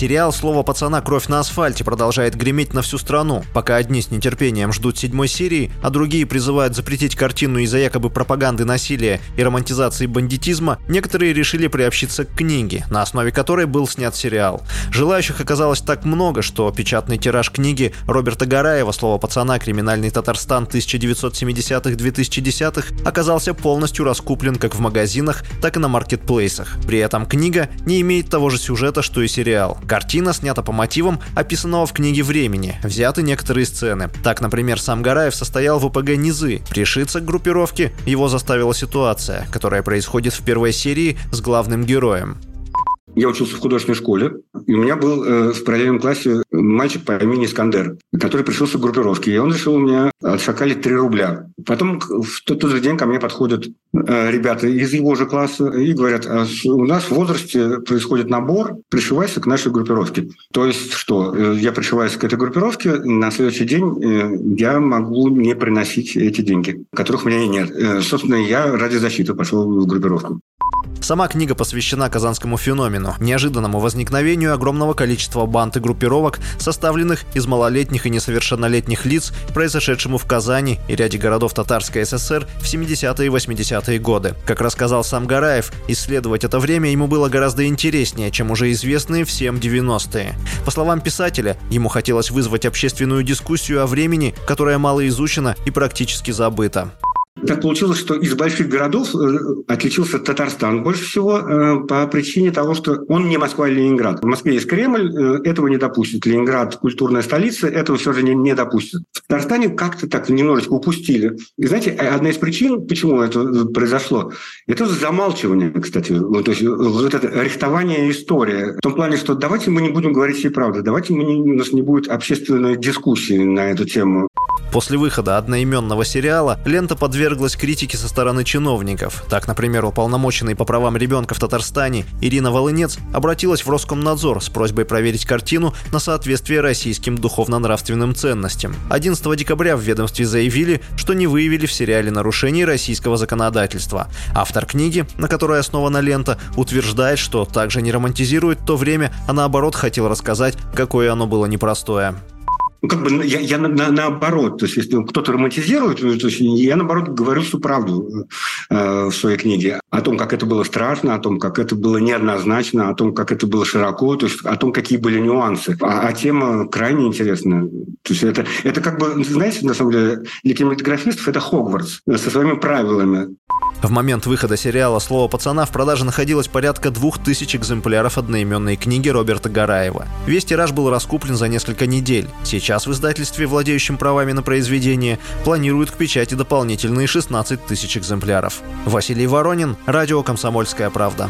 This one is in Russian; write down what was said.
Сериал «Слово пацана. Кровь на асфальте» продолжает греметь на всю страну, пока одни с нетерпением ждут седьмой серии, а другие призывают запретить картину из-за якобы пропаганды насилия и романтизации бандитизма, некоторые решили приобщиться к книге, на основе которой был снят сериал. Желающих оказалось так много, что печатный тираж книги Роберта Гараева «Слово пацана. Криминальный Татарстан 1970-2010-х» оказался полностью раскуплен как в магазинах, так и на маркетплейсах. При этом книга не имеет того же сюжета, что и сериал. Картина снята по мотивам, описанного в книге «Времени». Взяты некоторые сцены. Так, например, сам Гараев состоял в ОПГ «Низы». Пришиться к группировке его заставила ситуация, которая происходит в первой серии с главным героем. Я учился в художественной школе, и у меня был э, в параллельном классе мальчик по имени Искандер, который пришелся к группировке, и он решил у меня отшакалить 3 рубля. Потом в тот, тот же день ко мне подходят э, ребята из его же класса и говорят, а у нас в возрасте происходит набор, пришивайся к нашей группировке. То есть что? Э, я пришиваюсь к этой группировке, на следующий день э, я могу не приносить эти деньги, которых у меня нет. Э, собственно, я ради защиты пошел в группировку. Сама книга посвящена казанскому феномену, неожиданному возникновению огромного количества банд и группировок, составленных из малолетних и несовершеннолетних лиц, произошедшему в Казани и ряде городов Татарской ССР в 70-е и 80-е годы. Как рассказал сам Гараев, исследовать это время ему было гораздо интереснее, чем уже известные всем 90-е. По словам писателя, ему хотелось вызвать общественную дискуссию о времени, которое мало изучено и практически забыто. Так получилось, что из больших городов э, отличился Татарстан больше всего э, по причине того, что он не Москва и Ленинград. В Москве есть Кремль, э, этого не допустит. Ленинград – культурная столица, этого все же не, не допустит. В Татарстане как-то так немножечко упустили. И знаете, одна из причин, почему это произошло, это замалчивание, кстати. Вот, то есть вот это рихтование истории. В том плане, что давайте мы не будем говорить всей правды, давайте мы не, у нас не будет общественной дискуссии на эту тему. После выхода одноименного сериала лента подверглась критике со стороны чиновников. Так, например, уполномоченный по правам ребенка в Татарстане Ирина Волынец обратилась в Роскомнадзор с просьбой проверить картину на соответствие российским духовно-нравственным ценностям. 11 декабря в ведомстве заявили, что не выявили в сериале нарушений российского законодательства. Автор книги, на которой основана лента, утверждает, что также не романтизирует то время, а наоборот хотел рассказать, какое оно было непростое. Ну, как бы я, я на, на, наоборот, то есть если кто-то романтизирует, то есть я наоборот говорю всю правду э, в своей книге о том, как это было страшно, о том, как это было неоднозначно, о том, как это было широко, то есть о том, какие были нюансы. А, а тема крайне интересная. То есть это, это как бы, знаете, на самом деле, для кинематографистов это Хогвартс со своими правилами. В момент выхода сериала «Слово пацана» в продаже находилось порядка двух тысяч экземпляров одноименной книги Роберта Гараева. Весь тираж был раскуплен за несколько недель. Сейчас в издательстве, владеющем правами на произведение, планируют к печати дополнительные 16 тысяч экземпляров. Василий Воронин, радио «Комсомольская правда».